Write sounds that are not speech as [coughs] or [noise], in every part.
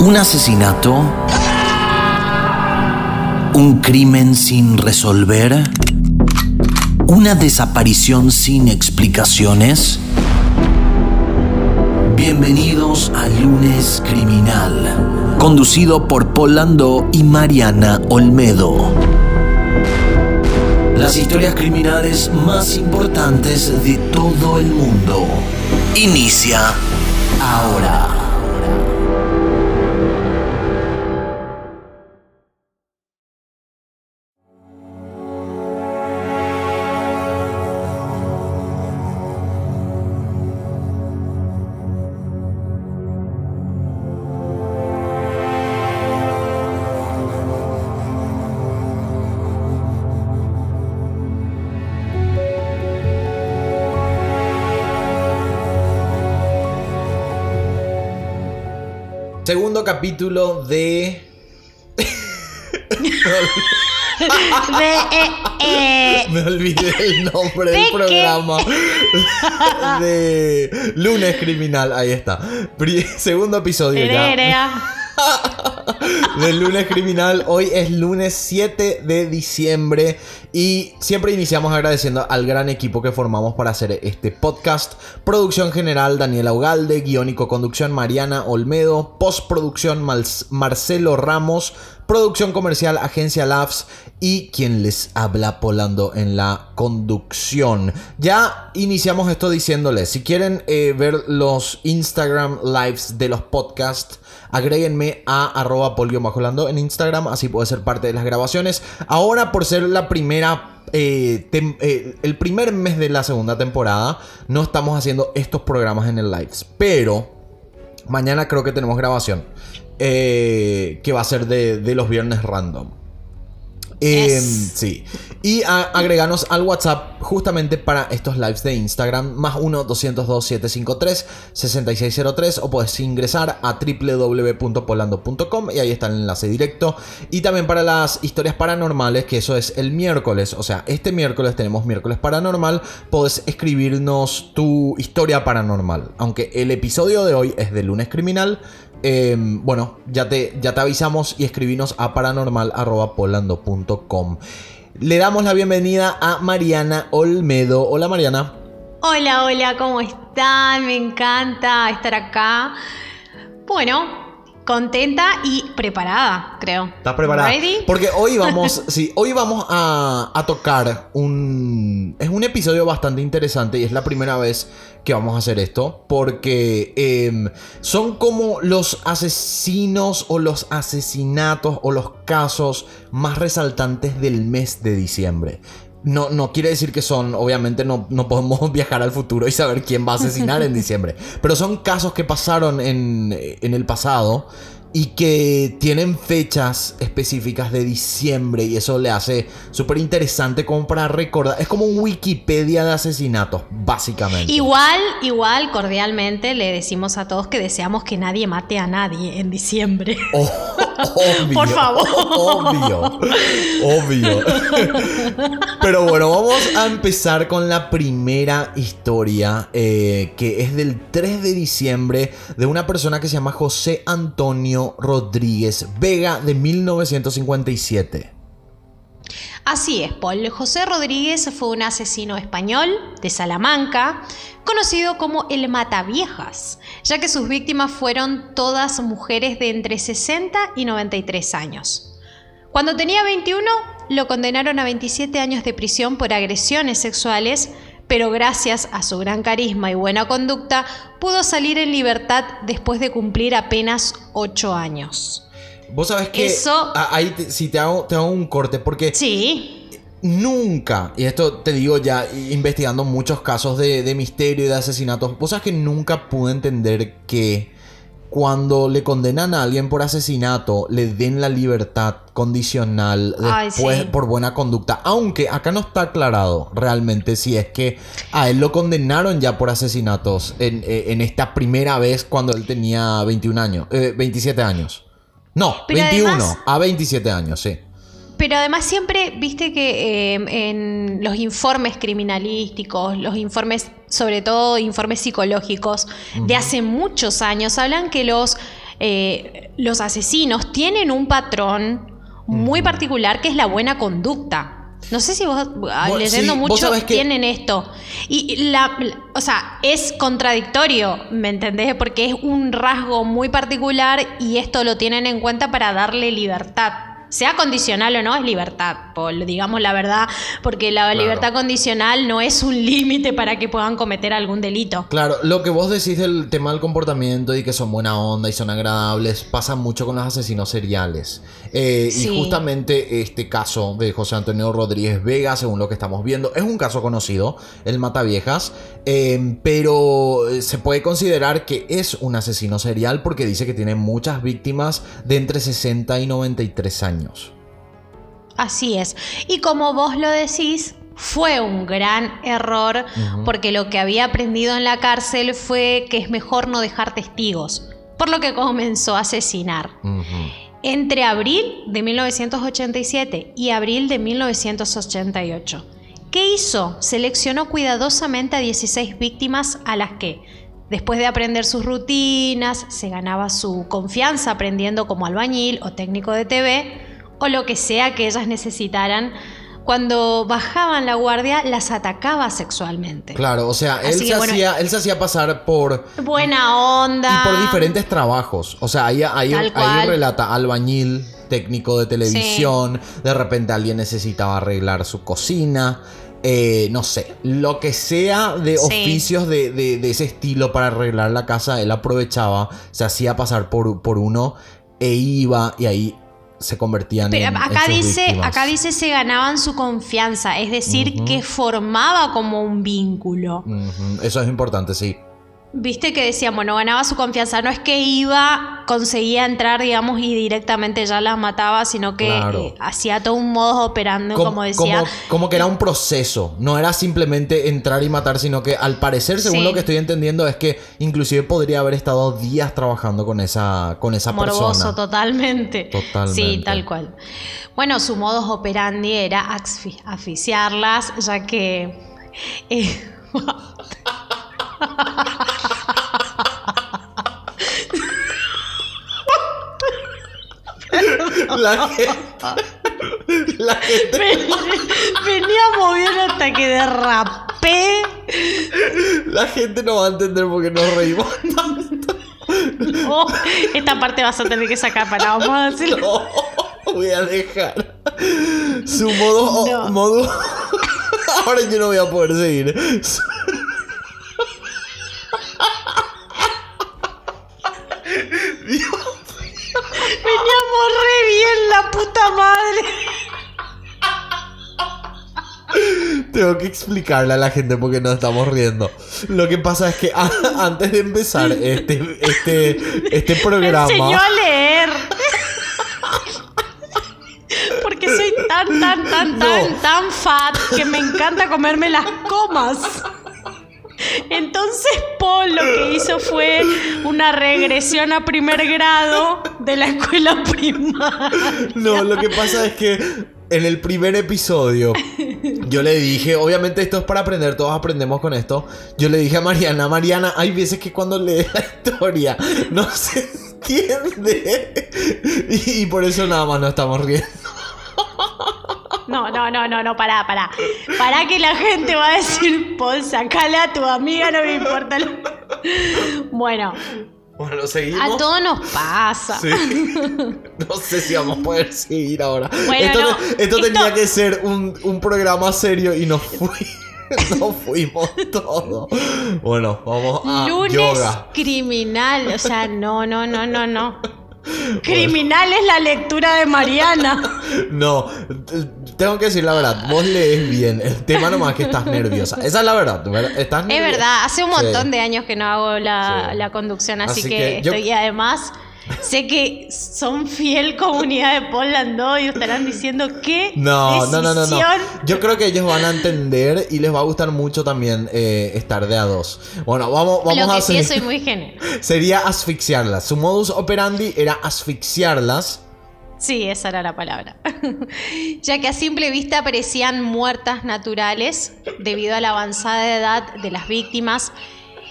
¿Un asesinato? ¿Un crimen sin resolver? ¿Una desaparición sin explicaciones? Bienvenidos a Lunes Criminal, conducido por Polando y Mariana Olmedo. Las historias criminales más importantes de todo el mundo. Inicia ahora. Segundo capítulo de. De, eh, eh, [laughs] Me olvidé el nombre ¿De del qué? programa. [laughs] De Lunes Criminal, ahí está. Pri- Segundo episodio ya. Del lunes criminal. Hoy es lunes 7 de diciembre y siempre iniciamos agradeciendo al gran equipo que formamos para hacer este podcast. Producción general Daniela Ugalde, guion y co-conducción Mariana Olmedo, postproducción Marcelo Ramos, producción comercial Agencia Labs y quien les habla Polando en la conducción. Ya iniciamos esto diciéndoles, si quieren eh, ver los Instagram lives de los podcasts, agréguenme a arroba polio-lando en Instagram, así puede ser parte de las grabaciones. Ahora por ser la primera... eh, eh, el primer mes de la segunda temporada no estamos haciendo estos programas en el lives, pero mañana creo que tenemos grabación eh, que va a ser de, de los viernes random. Eh, Yes. Sí. Y a- agreganos al WhatsApp justamente para estos lives de Instagram. Más 1-202-753-6603. O puedes ingresar a www.polando.com y ahí está el enlace directo. Y también para las historias paranormales, que eso es el miércoles. O sea, este miércoles tenemos miércoles paranormal. Puedes escribirnos tu historia paranormal. Aunque el episodio de hoy es de lunes criminal. Eh, bueno, ya te, ya te avisamos y escribinos a paranormal.polando.com. Le damos la bienvenida a Mariana Olmedo. Hola Mariana. Hola, hola, ¿cómo están? Me encanta estar acá. Bueno, contenta y preparada, creo. ¿Estás preparada? ¿Ready? Porque hoy [laughs] vamos, sí, hoy vamos a, a tocar un... Es un episodio bastante interesante y es la primera vez que vamos a hacer esto. Porque em, son como los asesinos o los asesinatos o los casos más resaltantes del mes de diciembre. No, no quiere decir que son, obviamente no, no podemos [laughs] viajar al futuro y saber quién va a asesinar en [laughs] diciembre. Pero son casos que pasaron en, en el pasado y que tienen fechas específicas de diciembre y eso le hace súper interesante como para recordar. Es como un Wikipedia de asesinatos, básicamente. Igual, igual, cordialmente le decimos a todos que deseamos que nadie mate a nadie en diciembre. Oh, [laughs] obvio, Por favor. Obvio. Obvio. Pero bueno, vamos a empezar con la primera historia eh, que es del 3 de diciembre de una persona que se llama José Antonio Rodríguez Vega de 1957. Así es, Paul. José Rodríguez fue un asesino español de Salamanca, conocido como el Mataviejas, ya que sus víctimas fueron todas mujeres de entre 60 y 93 años. Cuando tenía 21, lo condenaron a 27 años de prisión por agresiones sexuales, pero gracias a su gran carisma y buena conducta, pudo salir en libertad después de cumplir apenas 8 años. Vos sabés que Eso- a- ahí te- si te hago, te hago un corte porque Sí, Nunca, y esto te digo ya investigando muchos casos de, de misterio y de asesinatos, vos sabes que nunca pude entender que cuando le condenan a alguien por asesinato le den la libertad condicional Ay, después sí. por buena conducta. Aunque acá no está aclarado realmente si es que a él lo condenaron ya por asesinatos en, eh, en esta primera vez cuando él tenía 21 años, eh, 27 años. No, Pero 21, además- a 27 años, sí. Pero además siempre, viste que eh, en los informes criminalísticos, los informes, sobre todo informes psicológicos, de hace muchos años, hablan que los eh, los asesinos tienen un patrón muy particular que es la buena conducta. No sé si vos, ah, Vos- leyendo sí, vos mucho, que- tienen esto. Y la, la- o sea, es contradictorio, ¿me entendés? Porque es un rasgo muy particular y esto lo tienen en cuenta para darle libertad. Sea condicional o no, es libertad, Paul, digamos la verdad, porque la Claro. libertad condicional no es un límite para que puedan cometer algún delito. Claro, lo que vos decís del tema del comportamiento y que son buena onda y son agradables, pasa mucho con los asesinos seriales. Eh, Y justamente este caso de José Antonio Rodríguez Vega, según lo que estamos viendo, es un caso conocido, el Mataviejas, eh, pero eh, se puede considerar que es un asesino serial porque dice que tiene muchas víctimas de entre 60 y 93 años. Así es. Y como vos lo decís, fue un gran error porque lo que había aprendido en la cárcel fue que es mejor no dejar testigos, por lo que comenzó a asesinar. Entre abril de 1987 y abril de 1988. ¿Qué hizo? Seleccionó cuidadosamente a 16 víctimas a las que, después de aprender sus rutinas, se ganaba su confianza aprendiendo como albañil o técnico de TV o lo que sea que ellas necesitaran. Cuando bajaban la guardia, las atacaba sexualmente. Claro, o sea, él se, bueno, hacía, él se hacía pasar por Buena onda. Y por diferentes trabajos. O sea, ahí, ahí, ahí relata albañil, técnico de televisión. De repente alguien necesitaba arreglar su cocina. eh, no sé, lo que sea de Sí. oficios de, de- de ese estilo para arreglar la casa, él aprovechaba, se hacía pasar por, por uno e iba y ahí se convertían Pero en, en acá sus dice, víctimas. acá dice se ganaban su confianza, es decir, que formaba como un vínculo. Eso es importante, sí. Viste que decían, bueno, ganaba su confianza, no es que iba, conseguía entrar, digamos, y directamente ya las mataba, sino que Claro. eh, hacía todo un modo operando, como, decía. como- como que era un proceso, no era simplemente entrar y matar, sino que al parecer, según Sí. lo que estoy entendiendo, es que inclusive podría haber estado días trabajando con esa, con esa Morboso, persona. totalmente. Totalmente. Sí, tal cual. Bueno, su modus operandi era asfi- asfixiarlas, ya que. eh, [laughs] [laughs] La gente, la gente- Veníamos bien hasta que derrapé. la gente no va a entender por qué nos reímos tanto. Esta parte vas a tener que sacar para vamos a decirlo. No, voy a dejar. Su modo. No. modo Ahora yo no voy a poder seguir. Su- Tengo que explicarle a la gente por qué nos estamos riendo. Lo que pasa es que [laughs] antes de empezar este, este, este [laughs] Me programa. enseñó a leer. Porque soy tan, tan, tan, tan, tan fat que me encanta comerme las comas. Entonces Paul lo que hizo fue una regresión a primer grado de la escuela primaria. No, lo que pasa es que en el primer episodio yo le dije, obviamente esto es para aprender, todos aprendemos con esto. Yo le dije a Mariana, Mariana, hay veces que cuando lees [laughs] la historia no se entiende. [laughs] Y, por eso nada más nos estamos riendo. No, no, no, no, no, pará, pará. Pará que la gente va a decir, Paul, sacala a tu amiga, no me importa. lo-". [laughs] Bueno, Bueno, seguimos. a todos nos pasa. Sí. [laughs] No sé si vamos a poder seguir ahora. Bueno, esto, no, esto esto- tenía que ser un, un programa serio y nos fui. [laughs] Nos fuimos todos. Bueno, vamos a Lunes yoga. criminal, o sea, no, no, no, no, no. [laughs] Criminal es la lectura de Mariana. No, tengo que decir la verdad. Vos lees bien. El tema nomás que estás nerviosa. Esa es la verdad. Estás Es nerviosa. verdad, hace un Sí. montón de años que no hago la, Sí. la conducción, así, Así que, que estoy además sé que son fiel comunidad de Paul Landó y estarán diciendo qué No, no, no, no, no. Yo creo que ellos van a entender y les va a gustar mucho también eh, estar de a dos. Bueno, vamos, vamos Lo a que sí hacer. es, soy muy generosa. [laughs] Sería asfixiarlas. Su modus operandi era asfixiarlas. Sí, esa era la palabra. [laughs] ya que a simple vista parecían muertas naturales debido a la avanzada edad de las víctimas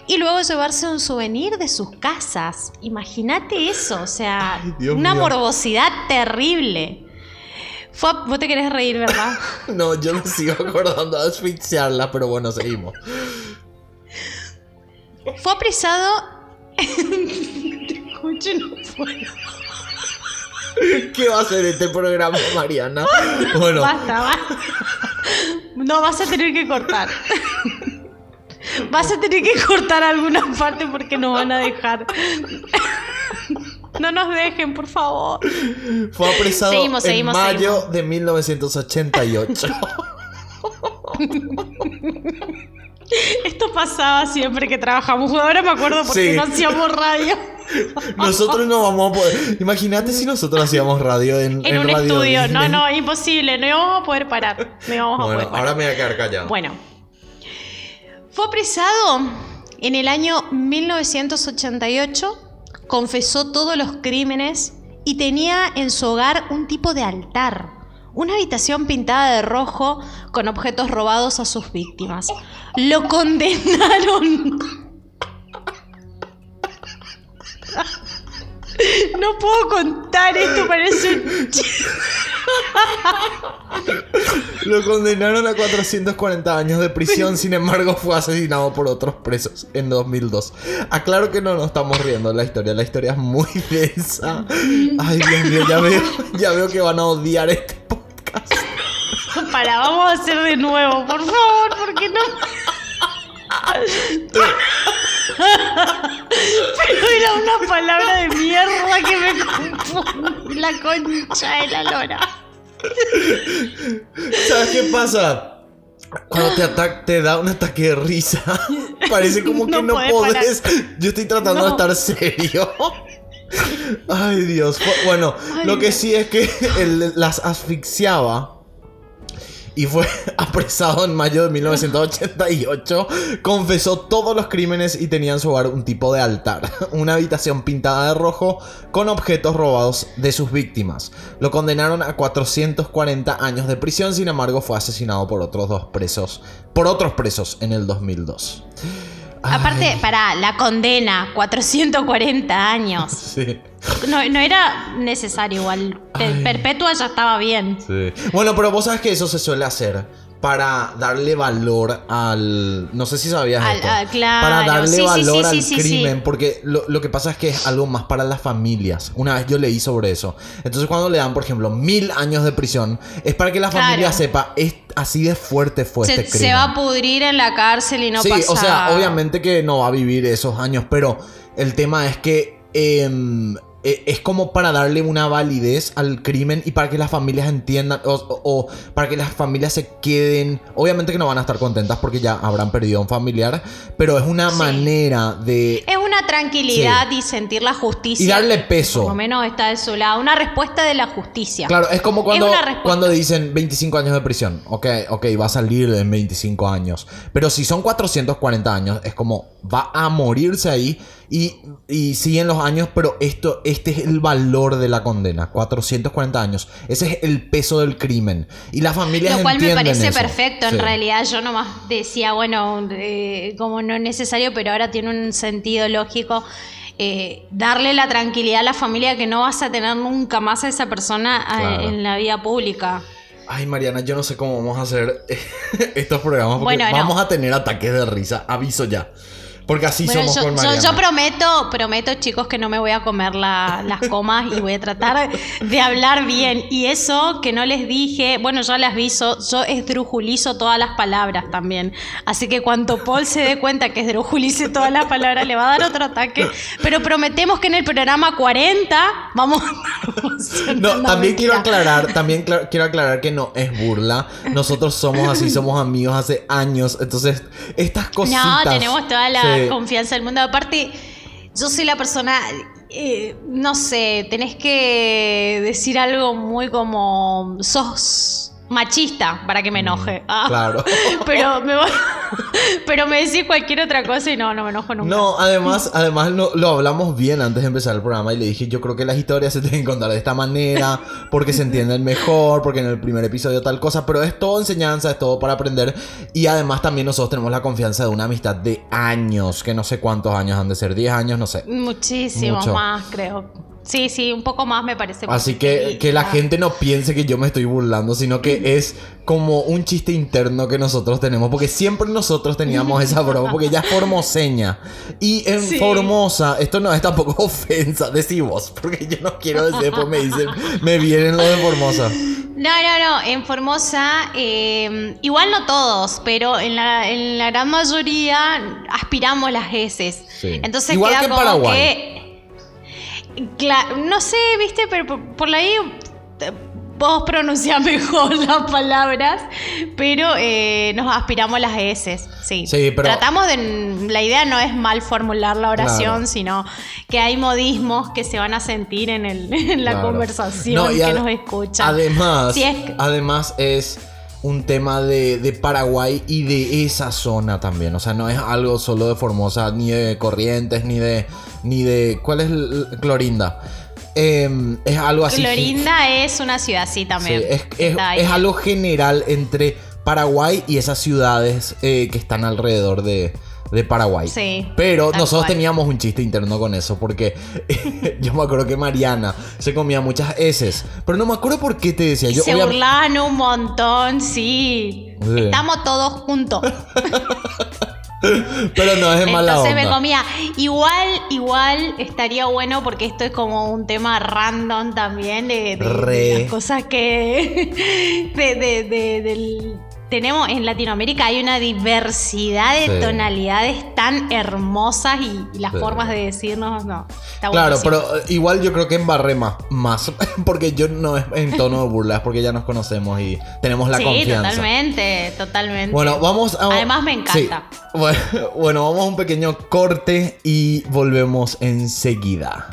y luego llevarse un souvenir de sus casas. Imagínate eso, o sea, Ay, una mío. morbosidad terrible. Fue vos te querés reír, ¿verdad? [laughs] No, yo me sigo acordando de asfixiarla, pero bueno, seguimos. Fue apresado. [laughs] Te escucho, no puedo. [laughs] ¿Qué va a hacer este programa, Mariana? Bueno, Basta, basta. No, vas a tener que cortar. Vas a tener que cortar alguna parte porque nos van a dejar. No nos dejen, por favor. fue apresado Seguimos, en seguimos, mayo seguimos. de 1988. [laughs] [laughs] Esto pasaba siempre que trabajamos. Ahora me acuerdo porque Sí. no hacíamos radio. [laughs] Nosotros no vamos a poder. Imagínate si nosotros hacíamos radio en, En un Radio estudio. No, Disney. no, imposible. No íbamos a poder parar. No íbamos a Bueno, poder parar. ahora me voy a quedar callado. Bueno, fue apresado en el año 1988, confesó todos los crímenes y tenía en su hogar un tipo de altar, una habitación pintada de rojo con objetos robados a sus víctimas. Lo condenaron. [laughs] [laughs] No puedo contar esto, parece un. [laughs] Lo condenaron a 440 años de prisión, sin embargo fue asesinado por otros presos en 2002. Aclaro que no nos estamos riendo de la historia, la historia es muy [laughs] densa. Ay, Dios mío, ya veo, ya veo que van a odiar este podcast. Para, vamos a hacer de nuevo, por favor, porque no. Pero era una palabra de mierda que me confunde la concha de la lora. ¿Sabes qué pasa? Cuando te, ata- te da un ataque de risa, [laughs] parece como que No no, podés. Yo estoy tratando de estar serio. Ay, Dios. Bueno, Ay, lo que sí es que él las asfixiaba y fue [laughs] apresado en mayo de 1988. Confesó todos los crímenes y tenía en su hogar un tipo de altar, [laughs] una habitación pintada de rojo con objetos robados de sus víctimas. Lo condenaron a 440 años de prisión, sin embargo fue asesinado por otros dos presos, por otros presos en el 2002. Aparte, para la condena, 440 años. [laughs] sí. No, no era necesario igual. Ay. Perpetua ya estaba bien. Sí. Bueno, pero vos sabes que eso se suele hacer para darle valor al. No sé si sabías Al- esto. ah, claro. Para darle Sí, sí, valor sí, al sí, sí, crimen. sí. Porque lo, lo que pasa es que es algo más para las familias. Una vez yo leí sobre eso. Entonces, cuando le dan, por ejemplo, mil años de prisión, es para que la Claro. familia sepa, es así de fuerte fue Se, este se crimen. va a pudrir en la cárcel y no sí, pasa. o sea, obviamente que no va a vivir esos años, pero el tema es que em, es como para darle una validez al crimen y para que las familias entiendan o, o- o para que las familias se queden. Obviamente que no van a estar contentas porque ya habrán perdido a un familiar, pero es una Sí. manera de Es una tranquilidad y sentir la justicia. y darle peso. Por lo menos está de su lado. Una respuesta de la justicia. Claro, es como cuando, Es cuando dicen 25 años de prisión. Ok, ok, va a salir en 25 años. Pero si son 440 años, es como va a morirse ahí y, y siguen los años, pero esto, este es el valor de la condena. 440 años. Ese es el peso del crimen. Y las familias Lo cual me entienden parece eso. perfecto. En Sí. realidad, yo nomás decía, bueno, eh, como no es necesario, pero ahora tiene un sentido lógico. eh, darle la tranquilidad a la familia que no vas a tener nunca más a esa persona eh, en la vida pública. Ay, Mariana, yo no sé cómo vamos a hacer [laughs] estos programas porque Bueno, no. vamos a tener ataques de risa. Aviso ya. Porque así Bueno, somos yo, con yo- Mariana. yo prometo, prometo, chicos, que no me voy a comer la- las comas y voy a tratar de hablar bien. Y eso que no les dije, bueno, ya las aviso, yo esdrujulizo todas las palabras también. Así que cuando Paul se dé cuenta que esdrujulice todas las palabras, le va a dar otro ataque. Pero prometemos que en el programa 40 vamos a No, también quiero aclarar, también quiero aclarar que no es burla. Nosotros somos así, somos amigos hace años. Entonces, estas cositas. No, tenemos toda la Sí. Confianza del mundo. Aparte, yo soy la persona, eh, no sé, tenés que decir algo muy como, sos machista para que me enoje. Ah, Claro. [laughs] Pero me voy, [laughs] Pero me decís cualquier otra cosa y no, no me enojo nunca. No, además, además lo, lo hablamos bien antes de empezar el programa y le dije, yo creo que las historias se tienen que contar de esta manera, porque se entienden mejor, porque en el primer episodio tal cosa, pero es todo enseñanza, es todo para aprender y además también nosotros tenemos la confianza de una amistad de años, que no sé cuántos años han de ser, 10 años, no sé. Muchísimos más, creo. Sí, sí, un poco más me parece. Así que que la Ah. gente no piense que yo me estoy burlando, sino que es como un chiste interno que nosotros tenemos, porque siempre nosotros teníamos esa broma, porque ella es formoseña. Y en Sí. Formosa, esto no es tampoco [laughs] ofensa, decí vos, porque yo no quiero decir, después me dicen, me vienen los de Formosa. No, no, no. En Formosa, eh, igual no todos, pero en la, en la gran mayoría aspiramos las S. Sí. Entonces Igual queda que en como Paraguay. que. No sé, viste, pero por, por ahí eh, vos pronunciás [laughs] mejor las palabras, pero eh, nos aspiramos las S. Sí. Sí, pero- Tratamos de. La idea no es mal formular la oración, Claro. sino que hay modismos que se van a sentir en, el, [laughs] en la Claro. conversación No, que nos escuchan. Además, Si es que- además es un tema de, de Paraguay y de esa zona también. O sea, no es algo solo de Formosa, ni de Corrientes, ni de. ni de. ¿Cuál es Clorinda? Em, es algo así. Clorinda es una ciudad, sí, Sí, también. es algo general entre Paraguay y esas ciudades eh, que están alrededor de, de Paraguay. Sí, Pero nosotros cual. teníamos un chiste interno con eso, porque [laughs] yo me acuerdo que Mariana se comía muchas heces, pero no me acuerdo por qué te decía. Yo, se obvia- burlaban un montón, sí. Sí. Estamos todos juntos. [laughs] pero no es de mala Entonces me comía. Igual, igual estaría bueno porque esto es como un tema random también de, de- de Re. las cosas que [laughs] de- de- del- tenemos en Latinoamérica hay una diversidad de Sí. tonalidades tan hermosas y, y las Sí. formas de decirnos no. Está Claro, pero eh, igual yo creo que embarré más, más, [laughs] porque yo no es en tono de burla, es porque ya nos conocemos y tenemos la sí, confianza. totalmente, totalmente. Bueno, vamos a. Además me encanta. [laughs] Bueno, bueno, vamos a un pequeño corte y volvemos enseguida.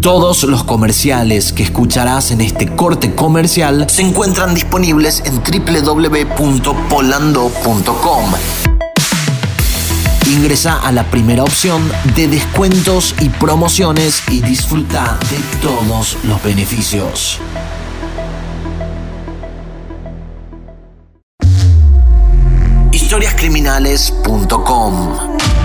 Todos los comerciales que escucharás en este corte comercial se encuentran disponibles en www.polando.com. Ingresa a la primera opción de descuentos y promociones y disfruta de todos los beneficios. Historiascriminales.com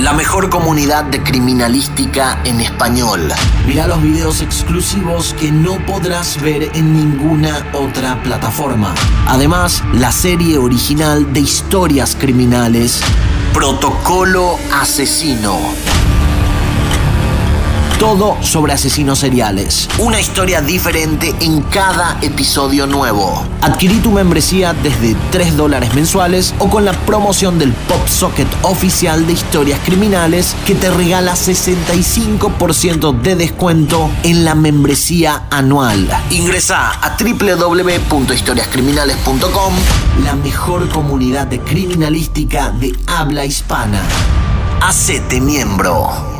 la mejor comunidad de criminalística en español. Mira los videos exclusivos que no podrás ver en ninguna otra plataforma. Además, la serie original de historias criminales, Protocolo Asesino. Todo sobre asesinos seriales. Una historia diferente en cada episodio nuevo. Adquirí tu membresía desde 3 dólares mensuales o con la promoción del Pop Socket oficial de historias criminales que te regala 65% de descuento en la membresía anual. Ingresa a www.historiascriminales.com, la mejor comunidad de criminalística de habla hispana. Hacete miembro.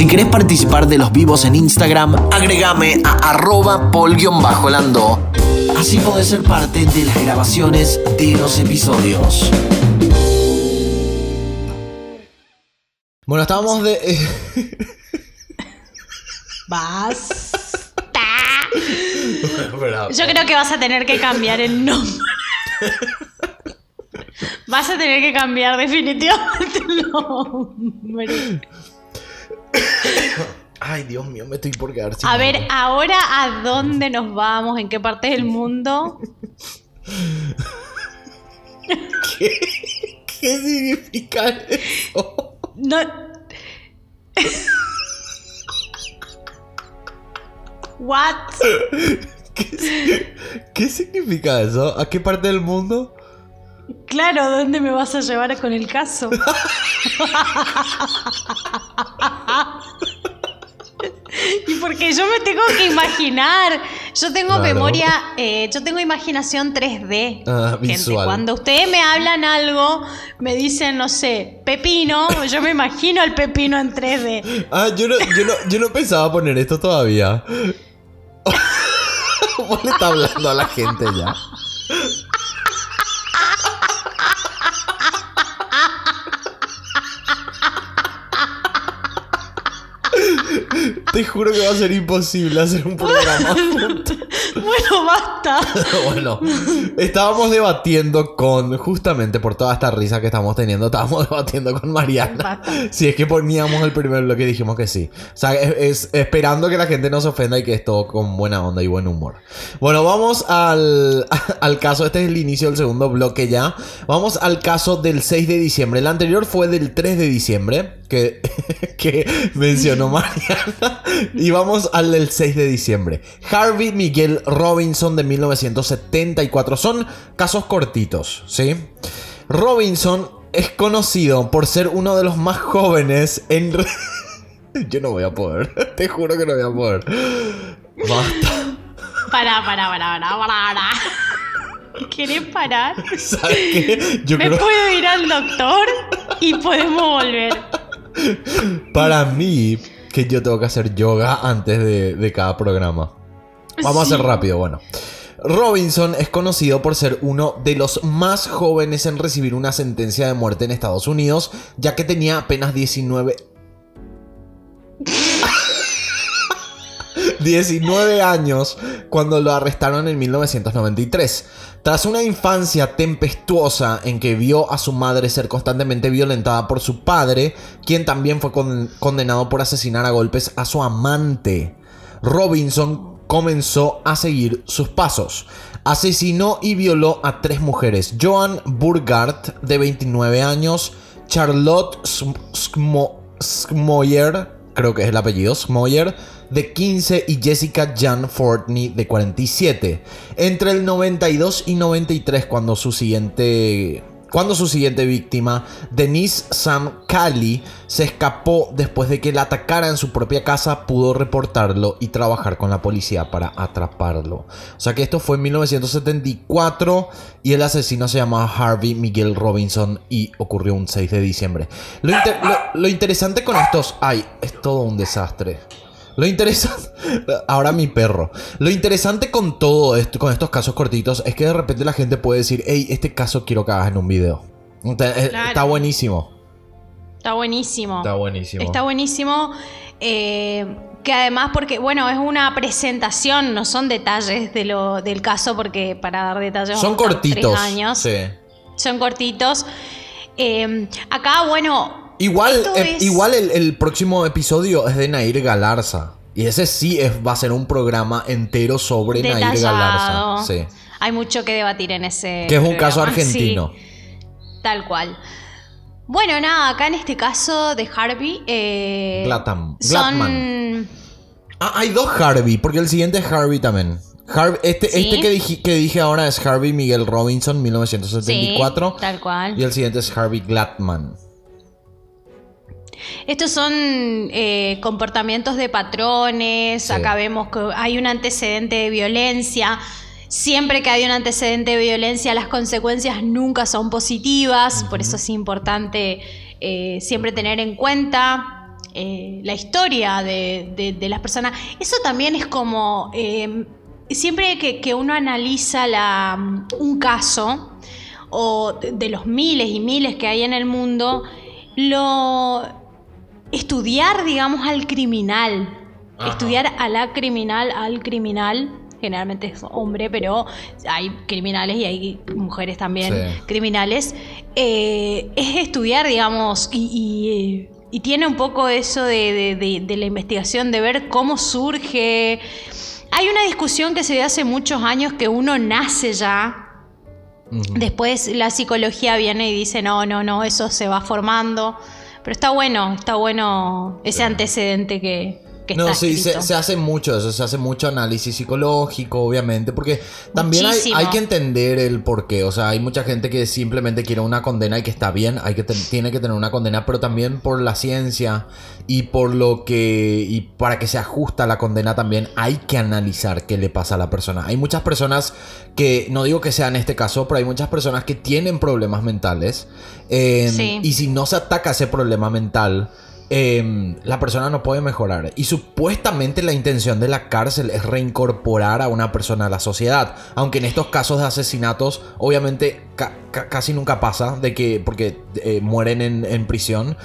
Si querés participar de los vivos en Instagram, agregame a arroba pol-lando. Así podés ser parte de las grabaciones de los episodios. Bueno, estábamos de. eh, [laughs] Basta. [laughs] Yo creo que vas a tener que cambiar el nombre. Vas a tener que cambiar definitivamente el nombre. [coughs] Ay, Dios mío, me estoy por quedar sin A ver, ahora a dónde nos vamos, en qué parte del mundo. [laughs] ¿Qué significa eso? No. ¿What? ¿Qué, qué significa eso? ¿A qué parte del mundo? Claro, ¿dónde me vas a llevar con el caso? y porque yo me tengo que imaginar, yo tengo Claro. memoria, eh, yo tengo imaginación 3D. Ah, gente. visual. Cuando ustedes me hablan algo, me dicen, no sé, pepino, yo me imagino el pepino en 3D. Ah, yo no, yo no, yo no pensaba poner esto todavía. [laughs] Vos le estás hablando a la gente ya. Te juro que va a ser imposible hacer un programa. [laughs] Bueno, basta. [laughs] bueno, estábamos debatiendo con, justamente por toda esta risa que estamos teniendo, estábamos [laughs] debatiendo con Mariana. Si es que poníamos el primer bloque y dijimos que sí. O sea, es, es esperando que la gente no se ofenda y que es todo con buena onda y buen humor. Bueno, vamos al, al caso. Este es el inicio del segundo bloque ya. Vamos al caso del 6 de diciembre. El anterior fue del 3 de diciembre, que, [laughs] que mencionó Mariana. Y vamos al del 6 de diciembre. Harvey Miguel Robinson de 1974. Son casos cortitos, ¿sí? Robinson es conocido por ser uno de los más jóvenes en... [laughs] Yo no voy a poder, [laughs] te juro que no voy a poder. Basta. Pará, pará, pará, pará, pará. ¿Querés parar? ¿Sabes qué? Yo Me creo puedo ir al doctor y podemos volver. Para mí que yo tengo que hacer yoga antes de, de cada programa. Vamos Sí. a hacer rápido, bueno. Robinson es conocido por ser uno de los más jóvenes en recibir una sentencia de muerte en Estados Unidos, ya que tenía apenas 19 19 años cuando lo arrestaron en 1993. Tras una infancia tempestuosa en que vio a su madre ser constantemente violentada por su padre, quien también fue con- condenado por asesinar a golpes a su amante, Robinson comenzó a seguir sus pasos. Asesinó y violó a tres mujeres. Joan Burgard, de 29 años, Charlotte Sm- Smo- Smoyer, creo que es el apellido, Smoyer, de 15 y Jessica Jan Fortney, de 47. Entre el 92 y 93, cuando su siguiente... Cuando su siguiente víctima, Denise Sam Cali, se escapó después de que la atacara en su propia casa, pudo reportarlo y trabajar con la policía para atraparlo. O sea que esto fue en 1974 y el asesino se llamaba Harvey Miguel Robinson y ocurrió un 6 de diciembre. Lo, lo interesante con estos... Ay, es todo un desastre. Lo interesante. [laughs] Ahora mi perro. Lo interesante con todo esto, con estos casos cortitos, es que de repente la gente puede decir, hey, este caso quiero que hagas en un video. Está, eh, Claro. está buenísimo. Está buenísimo. Está buenísimo. Está buenísimo. eh, que además, porque, bueno, es una presentación, no son detalles de lo, del caso, porque para dar detalles. Son cortitos. Tres años. Sí. Son cortitos. Eh, acá, bueno. Igual, eh, es- igual el, el próximo episodio es de Nair Galarza. Y ese sí es, va a ser un programa entero sobre Nair. Galarza. Sí. Hay mucho que debatir en ese. Que es un caso sí. argentino. Tal cual. Bueno, nada, acá en este caso de Harvey. Eh, Glatam- son. Ah, hay dos Harvey, porque el siguiente es Harvey también. Har- este, Sí. este que, dije, que dije ahora es Harvey Miguel Robinson, 1974. Sí, tal cual. Y el siguiente es Harvey Glatman. Estos son eh, comportamientos de patrones, Sí. acá vemos que hay un antecedente de violencia. Siempre que hay un antecedente de violencia, las consecuencias nunca son positivas, por eso es importante eh, siempre tener en cuenta eh, la historia de, de- de las personas. Eso también es como, eh, siempre que, que uno analiza la- un caso, o de- de los miles y miles que hay en el mundo, lo estudiar, digamos, al criminal, Ajá. estudiar a la criminal, al criminal, generalmente es hombre, pero hay criminales y hay mujeres también Sí. criminales, eh, es estudiar, digamos, y, y, y tiene un poco eso de, de- de- de la investigación, de ver cómo surge. Hay una discusión que se dio hace muchos años que uno nace ya. Después la psicología viene y dice, no, no, no, eso se va formando. Pero está bueno, está bueno ese antecedente que, que No, está sí, se, hace mucho eso, se hace mucho análisis psicológico, obviamente, porque también hay, que entender el porqué, o sea, hay mucha gente que simplemente quiere una condena y que está bien, hay que tiene que tener una condena, pero también por la ciencia y por lo que, y para que se ajusta la condena también hay que analizar qué le pasa a la persona. Hay muchas personas que, no digo que sea en este caso, pero hay muchas personas que tienen problemas mentales eh, Sí. y si no se ataca ese problema mental, eh, la persona no puede mejorar. Y supuestamente la intención de la cárcel es reincorporar a una persona a la sociedad. Aunque en estos casos de asesinatos, obviamente ca- ca- casi nunca pasa, de que, porque eh, mueren en, prisión.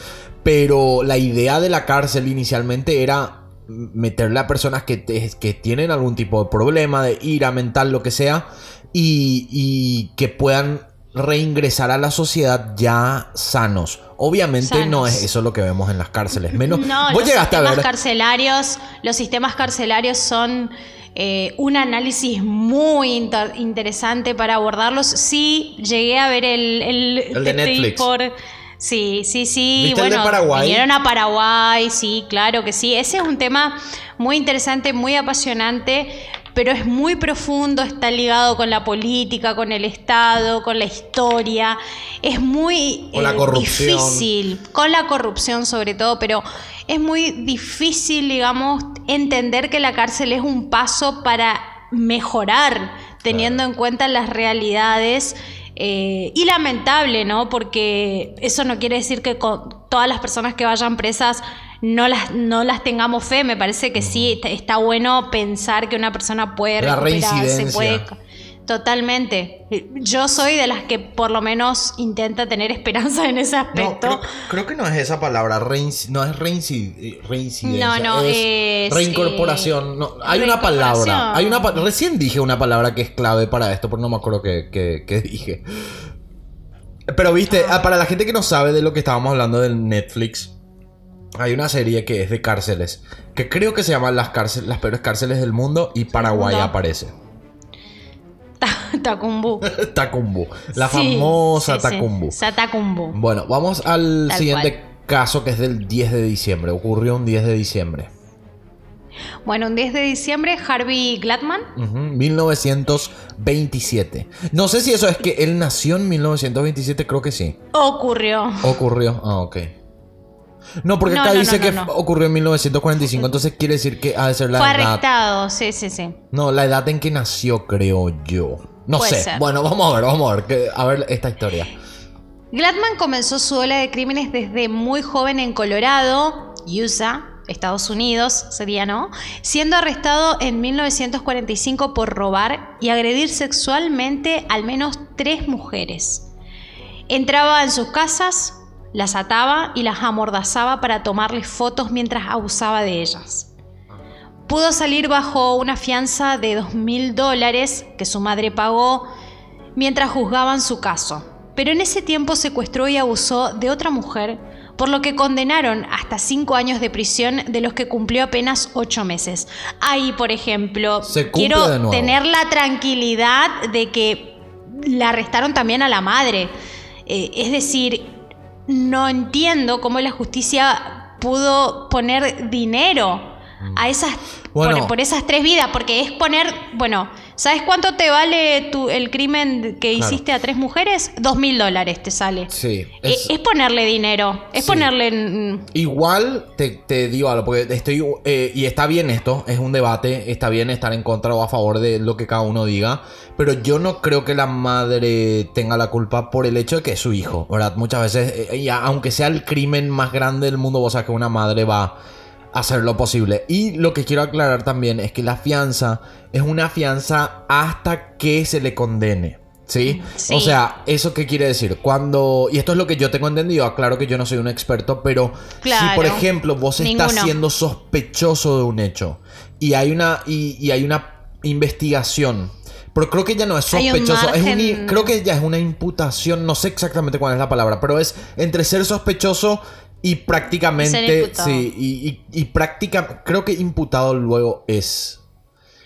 Pero la idea de la cárcel inicialmente era meterle a personas que, que tienen algún tipo de problema, de ira mental, lo que sea, y, y que puedan reingresar a la sociedad ya sanos. Obviamente no es eso lo que vemos en las cárceles. Menos, No, vos los llegaste a sistemas ver. carcelarios, los sistemas carcelarios son eh, un análisis muy inter- interesante para abordarlos. Sí, llegué a ver el, el, El de Netflix. por- Sí, sí, sí. ¿Viste el de bueno, Paraguay? vinieron a Paraguay, sí, claro que sí. Ese es un tema muy interesante, muy apasionante, pero es muy profundo, está ligado con la política, con el Estado, con la historia. Es muy Con la eh, corrupción. difícil, con la corrupción sobre todo, pero es muy difícil, digamos, entender que la cárcel es un paso para mejorar, teniendo en cuenta las realidades. eh, y lamentable, ¿no? Porque eso no quiere decir que con todas las personas que vayan presas no las, no las tengamos fe. Me parece que sí, está- bueno pensar que una persona puede La recuperarse, puede Totalmente. Yo soy de las que por lo menos intenta tener esperanza en ese No, aspecto. creo, creo que no es esa palabra, reinci- no es reinci- reincidencia. No, no, es es, reincorporación. no, hay una palabra. Hay una pa- recién dije una palabra que es clave para esto, pero no me acuerdo qué, qué- qué dije. Pero viste, ah, para la gente que no sabe de lo que estábamos hablando del Netflix, hay una serie que es de cárceles, que creo que se llama Las, cárceles, las peores cárceles del mundo y Paraguay aparece. Tacumbu. [laughs] Tacumbu, la Sí, famosa sí, sí. Tacumbu. Tacumbu. Bueno, vamos al Tal siguiente caso que es del 10 de diciembre. Ocurrió un 10 de diciembre. Bueno, un 10 de diciembre, Harvey Gladman. Ujú, 1927. No sé si eso es que él nació en 1927, creo que sí. Ocurrió. Ocurrió. Ah, ok. No, porque No, acá no, dice que ocurrió en 1945, entonces quiere decir que ha de ser la Fue edad. arrestado, sí, sí, sí. No, la edad en que nació, creo yo. No Puede sé. ser. Bueno, vamos a ver, vamos a ver, que- a ver esta historia. Gladman comenzó su ola de crímenes desde muy joven en Colorado, USA, Estados Unidos, sería no, siendo arrestado en 1945 por robar y agredir sexualmente al menos tres mujeres. Entraba en sus casas, las ataba y las amordazaba para tomarles fotos mientras abusaba de ellas. Pudo salir bajo una fianza de dos mil dólares que su madre pagó mientras juzgaban su caso. Pero en ese tiempo secuestró y abusó de otra mujer, por lo que condenaron hasta cinco años de prisión, de los que cumplió apenas ocho meses. Ahí, por ejemplo, quiero tener la tranquilidad de que la arrestaron también a la madre. Eh, es decir, no entiendo cómo la justicia pudo poner dinero a esas Bueno. por, por esas tres vidas, porque es poner, bueno, ¿sabes cuánto te vale tu, el crimen que Claro. hiciste a tres mujeres? Dos mil dólares te sale. Sí. Eh, es- Es, ponerle dinero, es Sí. ponerle... Igual te, te digo algo, porque estoy. eh, y está bien esto, es un debate, está bien estar en contra o a favor de lo que cada uno diga. Pero yo no creo que la madre tenga la culpa por el hecho de que es su hijo, ¿verdad? Muchas veces, eh, y aunque sea el crimen más grande del mundo, vos sabes que una madre va hacer lo posible. Y lo que quiero aclarar también es que la fianza es una fianza hasta que se le condene. ¿Sí? Sí. O sea, ¿eso qué quiere decir? Cuando. Y esto es lo que yo tengo entendido. Aclaro que yo no soy un experto, pero si, Claro. por ejemplo, vos estás siendo sospechoso de un hecho y hay una, y, y hay una investigación. Pero creo que ya no es un sospechoso. es un creo que ya es una imputación. No sé exactamente cuál es la palabra, pero es entre ser sospechoso y prácticamente. Sí, y, y, y práctica. Creo que imputado luego es.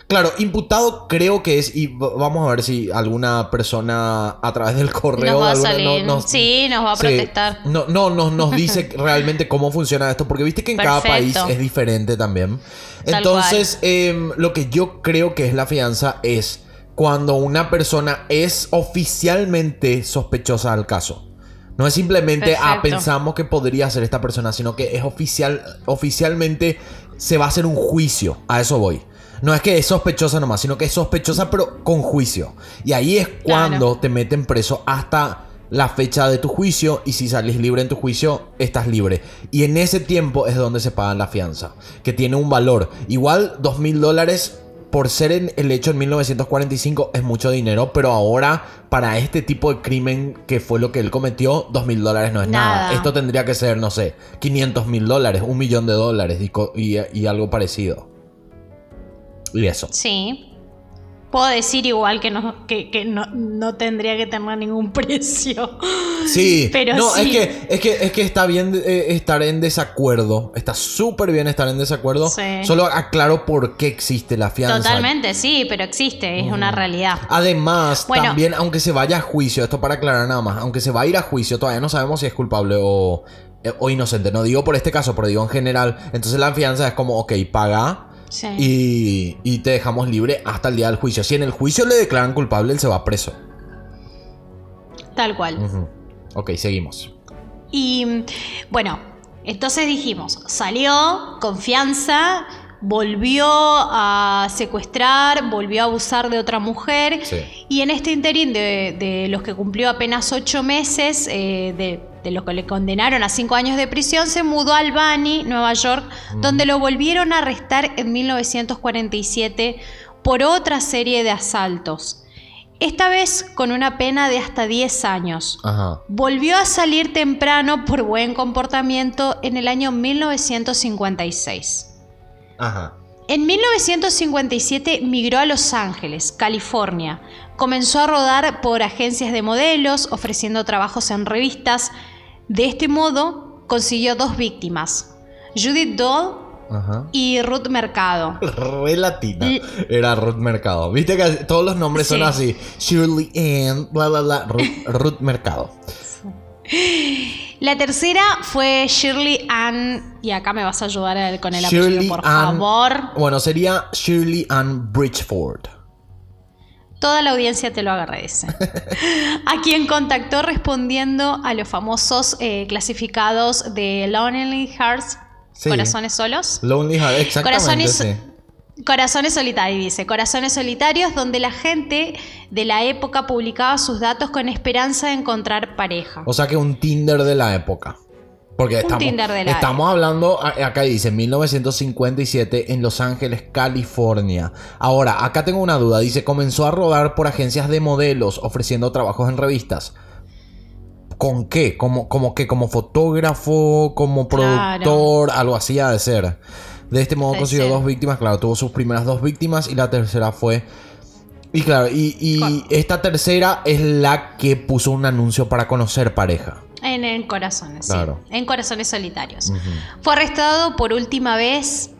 Claro, imputado creo que es, y vamos a ver si alguna persona a través del correo Nos va a alguna- salir. no- nos- Sí, nos va a sí, protestar. no, no, no, nos [laughs] dice realmente cómo funciona esto, porque viste que en cada país es diferente también. Tal Entonces, em, lo que yo creo que es la fianza es cuando una persona es oficialmente sospechosa del caso. No es simplemente, ah, pensamos que podría ser esta persona, sino que es oficial, oficialmente se va a hacer un juicio. A eso voy. No es que es sospechosa nomás, sino que es sospechosa pero con juicio. Y ahí es cuando te meten preso hasta la fecha de tu juicio y si salís libre en tu juicio, estás libre. Y en ese tiempo es donde se paga la fianza, que tiene un valor. Igual, dos mil dólares por ser en el hecho en 1945 es mucho dinero, pero ahora para este tipo de crimen que fue lo que él cometió, dos mil dólares no es nada. Nada. Esto tendría que ser, no sé, 500 mil dólares, un millón de dólares y, y algo parecido. Y eso. Sí. Puedo decir igual que no, que, que no, no tendría que tener ningún [laughs] precio. Sí, Pero no, sí. Es, que, es, que, es que está bien eh, estar en desacuerdo. Está súper bien estar en desacuerdo. Sí. Solo aclaro por qué existe la fianza. Totalmente, sí, pero existe, es una realidad. Además, Bueno. también, aunque se vaya a juicio, esto para aclarar nada más, aunque se va a ir a juicio, todavía no sabemos si es culpable o, eh, o inocente. No digo por este caso, pero digo en general. Entonces la fianza es como, ok, paga Sí. y, y te dejamos libre hasta el día del juicio. Si en el juicio le declaran culpable, él se va preso. Tal cual. Ujú. Ok, seguimos. Y bueno, entonces dijimos, salió, confianza, volvió a secuestrar, volvió a abusar de otra mujer. Sí. Y en este interín de, de los que cumplió apenas ocho meses, eh, de, de los que le condenaron a cinco años de prisión, se mudó a Albany, Nueva York, donde lo volvieron a arrestar en 1947 por otra serie de asaltos. Esta vez con una pena de hasta 10 años. Ajá. Volvió a salir temprano por buen comportamiento en el año 1956. Ajá. En 1957 migró a Los Ángeles, California. Comenzó a rodar por agencias de modelos, ofreciendo trabajos en revistas. De este modo, consiguió dos víctimas, Judith Doll Ajá. y Ruth Mercado. Re latina. Era Ruth Mercado. Viste que todos los nombres son Sí. así. Shirley Ann, bla, bla, bla. Ruth, Ruth Mercado. La tercera fue Shirley Ann, y acá me vas a ayudar con el Shirley apellido, por Ann- favor. Bueno, sería Shirley Ann Bridgeford. Toda la audiencia te lo agradece. [laughs] A quien contactó respondiendo a los famosos eh, clasificados de Lonely Hearts, Sí. Corazones Solos. Lonely Heart, exactamente. Corazones, sí. Corazones Solitarios, dice. Corazones Solitarios, donde la gente de la época publicaba sus datos con esperanza de encontrar pareja. O sea que un Tinder de la época. Porque estamos, Tinder hablando, acá dice 1957 en Los Ángeles, California. Ahora, acá tengo una duda. Dice, comenzó a rodar por agencias de modelos ofreciendo trabajos en revistas. ¿Con qué? ¿Como, como qué? ¿Como fotógrafo? ¿Como Claro. productor? Algo así ha de ser. De este modo consiguió dos víctimas. Claro, tuvo sus primeras dos víctimas y la tercera fue... Y claro, y, y Con- esta tercera es la que puso un anuncio para conocer pareja. En, en Corazones, sí. Claro. En Corazones Solitarios. Fue arrestado por última vez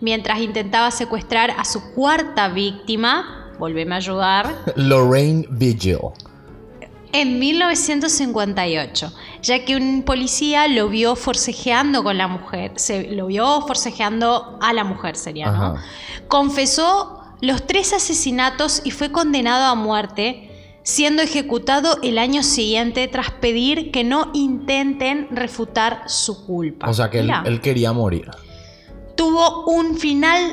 mientras intentaba secuestrar a su cuarta víctima. Volveme a ayudar. [laughs] Lorraine Vigil. En 1958, ya que un policía lo vio forcejeando con la mujer, se lo vio forcejeando a la mujer sería, ¿no? Ajá. Confesó los tres asesinatos y fue condenado a muerte, siendo ejecutado el año siguiente tras pedir que no intenten refutar su culpa. O sea que él, quería morir. tuvo un final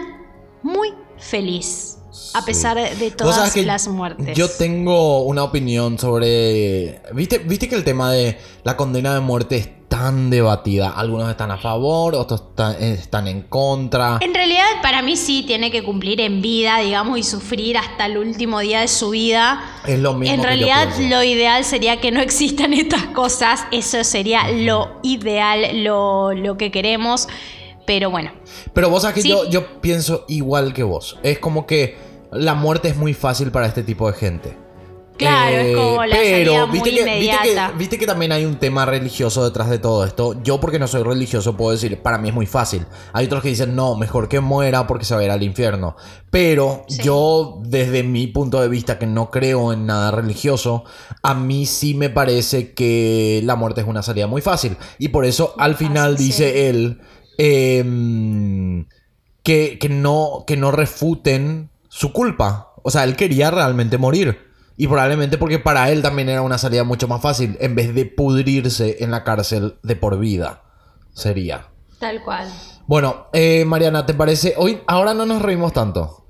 muy feliz, a Sí. pesar de todas las muertes. Yo tengo una opinión sobre. ¿Viste, ¿Viste que el tema de la condena de muerte es tan debatida? Algunos están a favor, otros están, están en contra. En realidad, para mí sí tiene que cumplir en vida, digamos, y sufrir hasta el último día de su vida. Es lo mismo. En que realidad, lo ideal sería que no existan [laughs] estas cosas. Eso sería lo ideal, lo, lo que queremos. Pero bueno, Pero vos sabés que Sí. yo, yo pienso igual que vos. Es como que la muerte es muy fácil para este tipo de gente. Claro, es como la salida muy viste que, viste, inmediata. que, viste que también hay un tema religioso detrás de todo esto. Yo, porque no soy religioso, puedo decir, para mí es muy fácil. Hay otros que dicen, no, mejor que muera porque se va a ir al infierno. Pero Sí. yo, desde mi punto de vista, que no creo en nada religioso, a mí sí me parece que la muerte es una salida muy fácil. Y por eso, al fácil, final, sí. dice él. em, que, que no, que no refuten su culpa. O sea, él quería realmente morir. Y probablemente porque para él también era una salida mucho más fácil, en vez de pudrirse en la cárcel de por vida. Sería. Tal cual. Bueno, eh, Mariana, ¿te parece? Hoy, ahora no nos reímos tanto.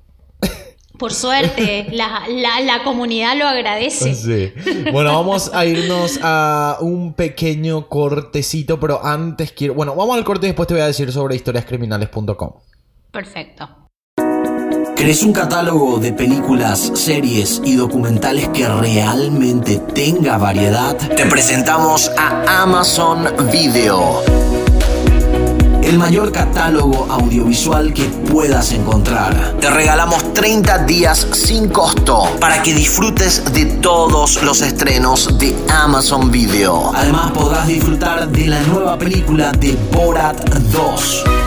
Por suerte, [laughs] la, la- la comunidad lo agradece. Sí. Bueno, vamos a irnos a un pequeño cortecito, pero antes quiero. Bueno, vamos al corte y después te voy a decir sobre historiascriminales.com. Perfecto. ¿Querés un catálogo de películas, series y documentales que realmente tenga variedad? Te presentamos a Amazon Video. El mayor catálogo audiovisual que puedas encontrar. Te regalamos 30 días sin costo para que disfrutes de todos los estrenos de Amazon Video. Además podrás disfrutar de la nueva película de Borat 2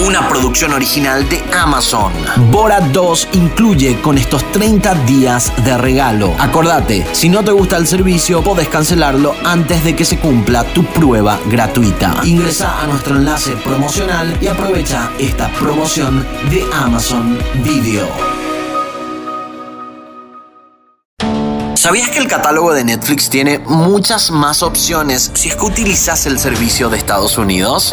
una producción original de Amazon. Borat 2 incluye con estos 30 días de regalo. Acordate, si no te gusta el servicio, podés cancelarlo antes de que se cumpla tu prueba gratuita. Ingresa a nuestro enlace promocional y aprovecha esta promoción de Amazon Video. ¿Sabías que el catálogo de Netflix tiene muchas más opciones si es que utilizas el servicio de Estados Unidos?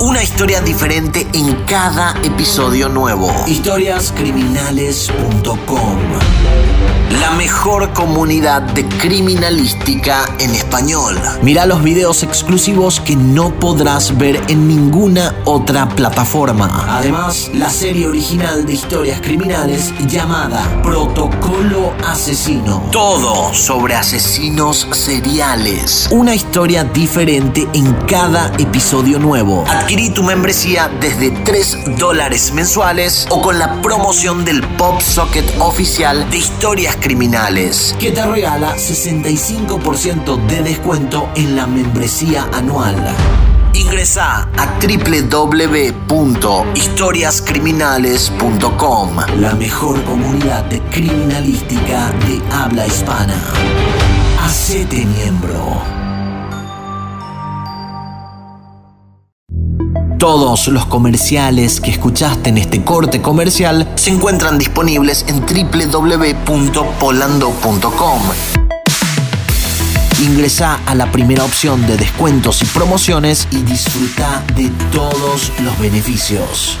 Una historia diferente en cada episodio nuevo. Historiascriminales.com La mejor comunidad de criminalística en español. Mira los videos exclusivos que no podrás ver en ninguna otra plataforma. Además, la serie original de historias criminales llamada Protocolo Asesino. Todo sobre asesinos seriales. Una historia diferente en cada episodio nuevo. Adquirí tu membresía desde 3 dólares mensuales o con la promoción del Pop Socket oficial de historias criminales, que te regala 65% de descuento en la membresía anual. Ingresa a www.historiascriminales.com, la mejor comunidad criminalística de habla hispana. Hacete miembro. Todos los comerciales que escuchaste en este corte comercial se encuentran disponibles en www.polando.com. Ingresa a la primera opción de descuentos y promociones y disfruta de todos los beneficios.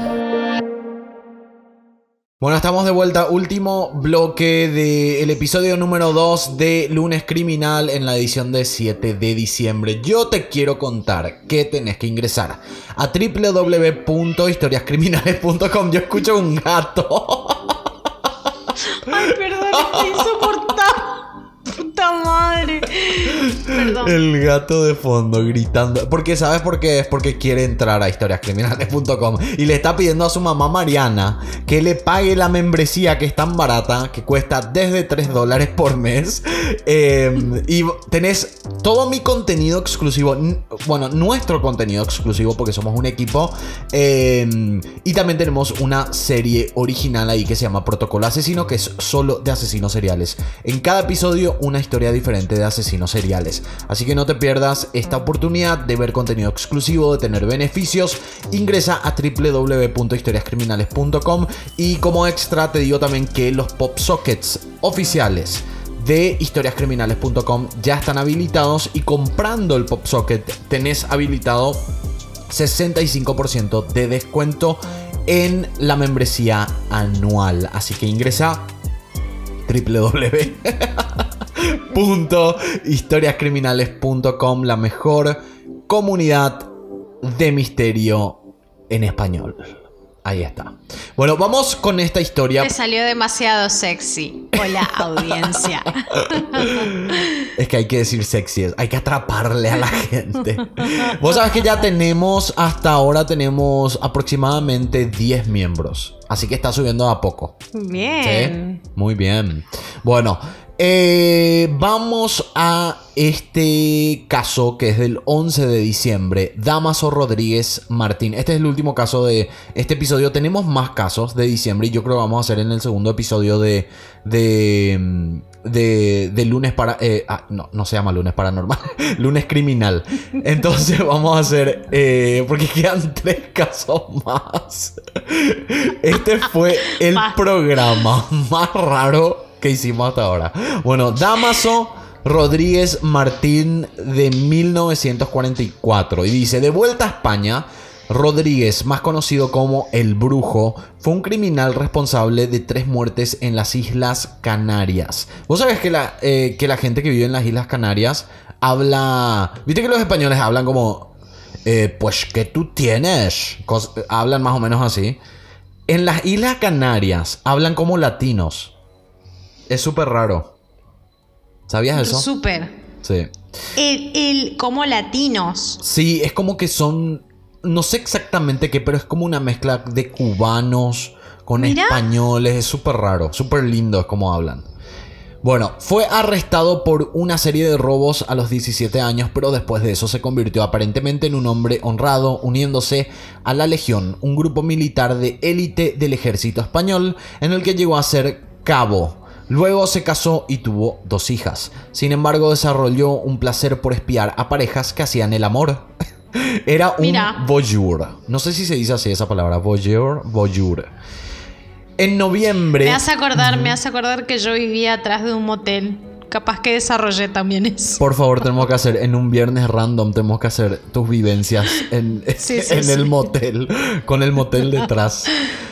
Bueno, estamos de vuelta. Último bloque del episodio número 2 de Lunes Criminal en la edición de 7 de diciembre. Yo te quiero contar que tenés que ingresar a www.historiascriminales.com. Yo escucho un gato. Ay, perdón, estoy insoportable. Puta madre. Perdón. El gato de fondo gritando. Porque, ¿sabes por qué? Es porque quiere entrar a historiascriminales.com y le está pidiendo a su mamá Mariana que le pague la membresía que es tan barata, que cuesta desde 3 dólares por mes. Eh, y tenés todo mi contenido exclusivo. Bueno, nuestro contenido exclusivo porque somos un equipo. Eh, y también tenemos una serie original ahí que se llama Protocolo Asesino, que es solo de asesinos seriales. En cada episodio una historia diferente de asesinos seriales. Así que no te pierdas esta oportunidad de ver contenido exclusivo, de tener beneficios. Ingresa a www.historiascriminales.com y como extra te digo también que los pop sockets oficiales de historiascriminales.com ya están habilitados y comprando el pop socket tenés habilitado 65% de descuento en la membresía anual. Así que ingresa www.historiascriminales.com, la mejor comunidad de misterio en español. Ahí está. Bueno, vamos con esta historia. Te salió demasiado sexy. Hola, audiencia. [laughs] es que hay que decir sexy, hay que atraparle a la gente. Vos sabés que ya tenemos, hasta ahora tenemos aproximadamente 10 miembros. Así que está subiendo a poco. Bien. Muy bien. Bueno, eh, vamos a este caso que es del 11 de diciembre. Damaso Rodríguez Martín. Este es el último caso de este episodio. Tenemos más casos de diciembre y yo creo que vamos a hacer en el segundo episodio de... de de, lunes para... Eh, ah, no, no se llama lunes paranormal. [laughs] lunes criminal. Entonces [laughs] vamos a hacer... Eh, porque quedan tres casos más. Este fue el programa más raro que hicimos hasta ahora. Bueno, Damaso Rodríguez Martín de 1944. Y dice, de vuelta a España, Rodríguez, más conocido como El Brujo, fue un criminal responsable de tres muertes en las Islas Canarias. ¿Vos sabés que la, eh, que la gente que vive en las Islas Canarias habla... Viste que los españoles hablan como... Eh, pues que tú tienes. hablan más o menos así. En las Islas Canarias hablan como latinos. Es súper raro. ¿Sabías eso? Súper. Sí. El, como latinos. Sí, es como que son. No sé exactamente qué, pero es como una mezcla de cubanos con españoles. Es súper raro, súper lindo es como hablan. Bueno, fue arrestado por una serie de robos a los 17 años, pero después de eso se convirtió aparentemente en un hombre honrado, uniéndose a la Legión, un grupo militar de élite del ejército español, en el que llegó a ser cabo Luego se casó y tuvo dos hijas. Sin embargo, desarrolló un placer por espiar a parejas que hacían el amor. [laughs] Era un voyeur. No sé si se dice así esa palabra. Voyeur, voyeur. En noviembre. Me hace acordar, me hace acordar que yo vivía atrás de un motel. Capaz que desarrollé también eso. Por favor, tenemos que hacer en un viernes random, tenemos que hacer tus vivencias en, [laughs] en el motel, con el motel detrás. [laughs]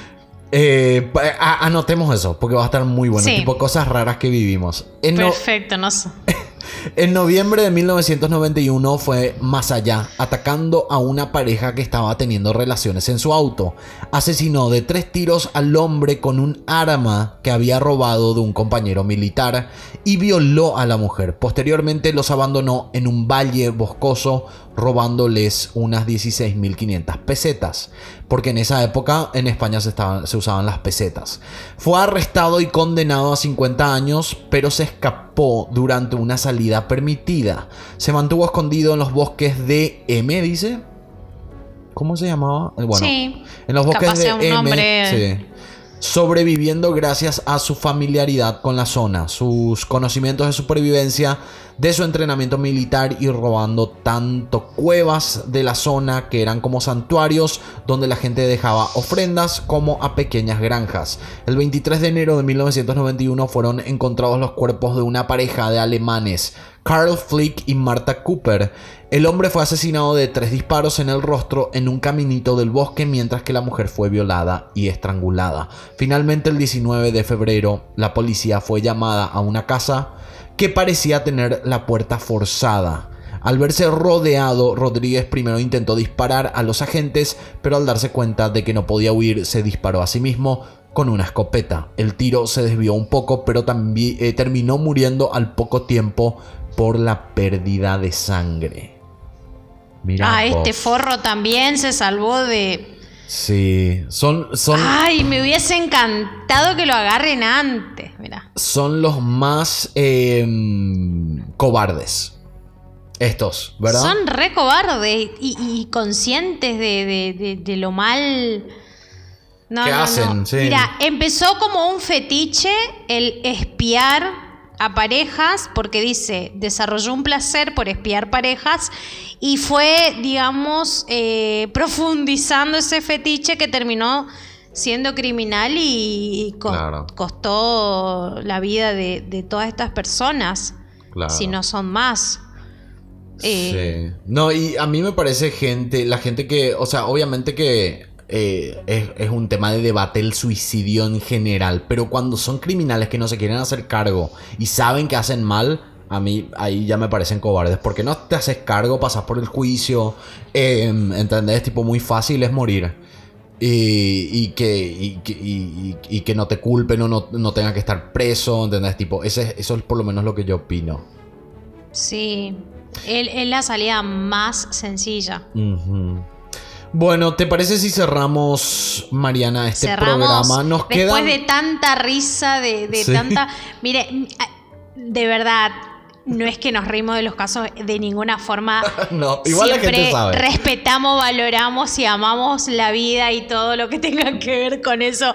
Eh, anotemos eso, porque va a estar muy bueno. Tipo cosas raras que vivimos. Perfecto, no sé. [laughs] En noviembre de 1991 fue más allá, atacando a una pareja que estaba teniendo relaciones en su auto. Asesinó de tres tiros al hombre con un arma que había robado de un compañero militar y violó a la mujer. Posteriormente los abandonó en un valle boscoso robándoles unas 16.500 pesetas, porque en esa época en España se, se usaban las pesetas. Fue arrestado y condenado a 50 años, pero se escapó durante una salida permitida. Se mantuvo escondido en los bosques de M, dice. ¿Cómo se llamaba? Bueno, sí, en los bosques de M. Sobreviviendo gracias a su familiaridad con la zona, sus conocimientos de supervivencia de su entrenamiento militar y robando tanto cuevas de la zona que eran como santuarios donde la gente dejaba ofrendas como a pequeñas granjas. El 23 de enero de 1991 fueron encontrados los cuerpos de una pareja de alemanes, Carl Flick y Martha Cooper. El hombre fue asesinado de tres disparos en el rostro en un caminito del bosque mientras que la mujer fue violada y estrangulada. Finalmente el 19 de febrero la policía fue llamada a una casa que parecía tener la puerta forzada. Al verse rodeado, Rodríguez primero intentó disparar a los agentes, pero al darse cuenta de que no podía huir, se disparó a sí mismo, con una escopeta. El tiro se desvió un poco, pero también eh, terminó muriendo al poco tiempo por la pérdida de sangre. Mira. Ah, este forro también se salvó de. Sí, son, son. Ay, me hubiese encantado que lo agarren antes, mira. Son los más em, cobardes. Estos, ¿verdad? Son re cobardes y, conscientes de, lo mal. No, ¿Qué hacen? Mira, empezó como un fetiche el espiar a parejas porque dice, desarrolló un placer por espiar parejas y fue, digamos, eh, profundizando ese fetiche que terminó siendo criminal y, costó la vida de, todas estas personas, si no son más. Eh, sí. No, y a mí me parece gente, la gente que, o sea, obviamente que eh, es, un tema de debate el suicidio en general, pero cuando son criminales que no se quieren hacer cargo y saben que hacen mal, a mí ahí ya me parecen cobardes, porque no te haces cargo, pasas por el juicio, eh, ¿entendés? Tipo, muy fácil es morir. Y, que, y, que no te culpen o no, no que estar preso, ¿entendés? Tipo, ese, eso es por lo menos lo que yo opino. Sí, es la salida más sencilla. Bueno, ¿te parece si cerramos, Mariana, este programa? Nos después de tanta risa, de, de tanta... Mire, de verdad, no es que nos reímos de los casos de ninguna forma. [laughs] no, igual la gente sabe. Respetamos, valoramos y amamos la vida y todo lo que tenga que ver con eso.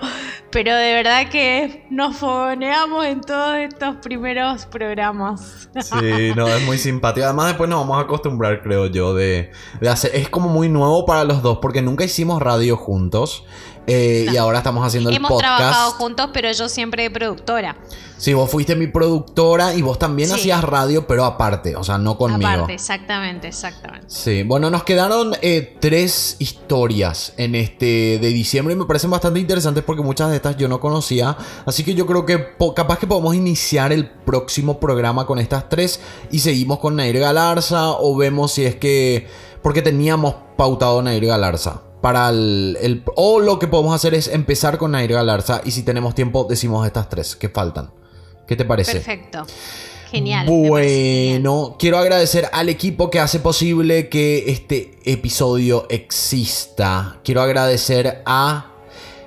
Pero de verdad que nos fogoneamos en todos estos primeros programas. sí, [laughs] no, es muy simpático. Además, después nos vamos a acostumbrar, creo yo, de, de hacer. Es como muy nuevo para los dos, porque nunca hicimos radio juntos. Eh, y ahora estamos haciendo el podcast. Hemos trabajado juntos, pero yo siempre de productora. Sí, vos fuiste mi productora y vos también hacías radio, pero aparte, o sea, no conmigo. Aparte, exactamente, exactamente. Sí, bueno, nos quedaron eh, tres historias en este de diciembre y me parecen bastante interesantes porque muchas de estas yo no conocía. Así que yo creo que capaz que podemos iniciar el próximo programa con estas tres y seguimos con Nair Galarza o vemos si es que... Porque teníamos pautado Nair Galarza para el, O lo que podemos hacer es empezar con Nair Galarza y si tenemos tiempo decimos estas tres que faltan. ¿Qué te parece? Perfecto. Genial. Bueno, quiero agradecer al equipo que hace posible que este episodio exista. Quiero agradecer a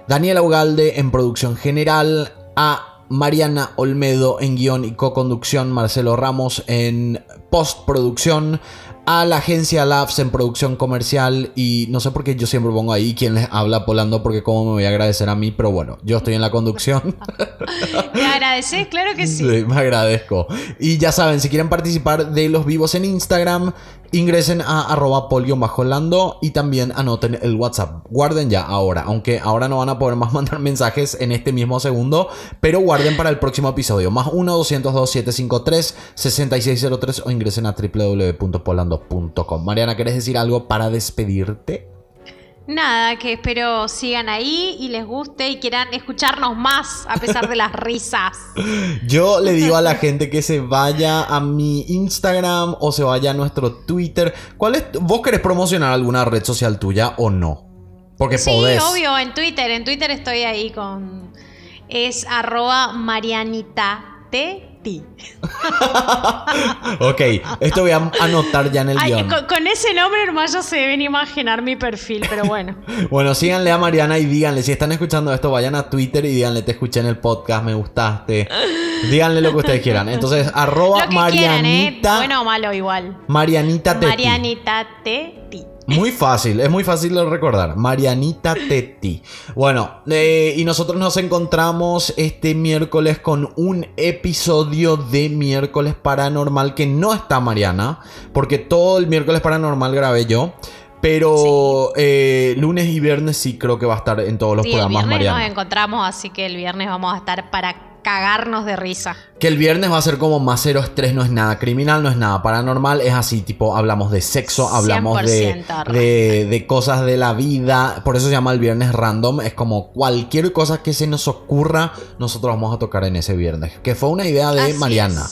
Daniela Ugalde en producción general, a Mariana Olmedo en guion y co-conducción, Marcelo Ramos en postproducción, a la agencia Labs en producción comercial y no sé por qué yo siempre pongo ahí quien les habla Polando porque cómo me voy a agradecer a mí, pero bueno, yo estoy en la conducción. [laughs] ¿Me agradeces? Claro que sí. sí. Me agradezco. Y ya saben, si quieren participar de los vivos en Instagram, Ingresen a arroba lando y también anoten el WhatsApp. Guarden ya ahora, aunque ahora no van a poder más [laughs] mandar mensajes en este mismo segundo, pero guarden para el próximo episodio. Más 1-202-753-6603 o ingresen a www.polando.com. Mariana, ¿quieres decir algo para despedirte? Nada, que espero sigan ahí y les guste y quieran escucharnos más a pesar de las risas. [laughs] Yo le digo a la gente que se vaya a mi Instagram o se vaya a nuestro Twitter. ¿Cuál es? ¿Vos querés promocionar alguna red social tuya o no? Porque sí, obvio, en Twitter. En Twitter estoy ahí con. Es arroba [laughs] Ok, esto voy a anotar ya en el guion. Con, ese nombre hermano ya se deben imaginar mi perfil, pero bueno. [laughs] bueno, síganle a Mariana y díganle, si están escuchando esto, vayan a Twitter y díganle, te escuché en el podcast, me gustaste. díganle lo que ustedes quieran. Entonces, [laughs] arroba ¿eh? Marianita. Bueno o malo igual. Marianita Teti. Marianita Teti. Muy fácil, es muy fácil de recordar. Marianita Tetti. Bueno, eh, y nosotros nos encontramos este miércoles con un episodio de miércoles paranormal que no está Mariana, porque todo el miércoles paranormal grabé yo. Pero eh, lunes y viernes sí creo que va a estar en todos los programas el viernes Nos encontramos, así que el viernes vamos a estar para cagarnos de risa. Que el viernes va a ser como más cero estrés, no es nada criminal, no es nada paranormal, es así, tipo, hablamos de sexo, hablamos de, de, cosas de la vida, por eso se llama el viernes random, es como cualquier cosa que se nos ocurra, nosotros vamos a tocar en ese viernes, que fue una idea de Mariana.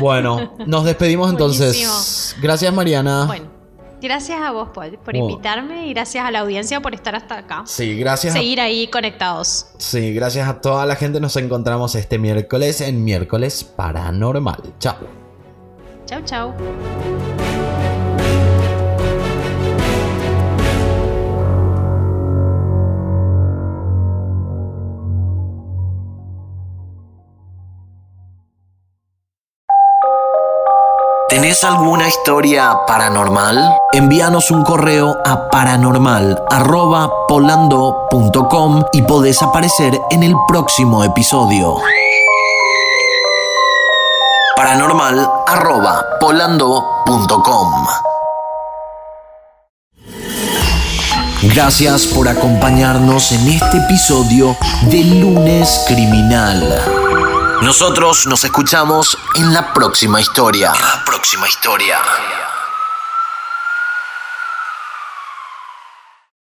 Bueno, nos despedimos [laughs] entonces. Gracias Mariana. Bueno, Gracias a vos, Paul, por invitarme y gracias a la audiencia por estar hasta acá. Sí, gracias. a- Seguir ahí conectados. sí, gracias a toda la gente. Nos encontramos este miércoles en miércoles paranormal. Chao. Chau, chau. ¿Tenés alguna historia paranormal? Envíanos un correo a paranormal.polando.com y podés aparecer en el próximo episodio. paranormal.polando.com Gracias por acompañarnos en este episodio de Lunes Criminal. Nosotros nos escuchamos en la próxima historia. La próxima historia.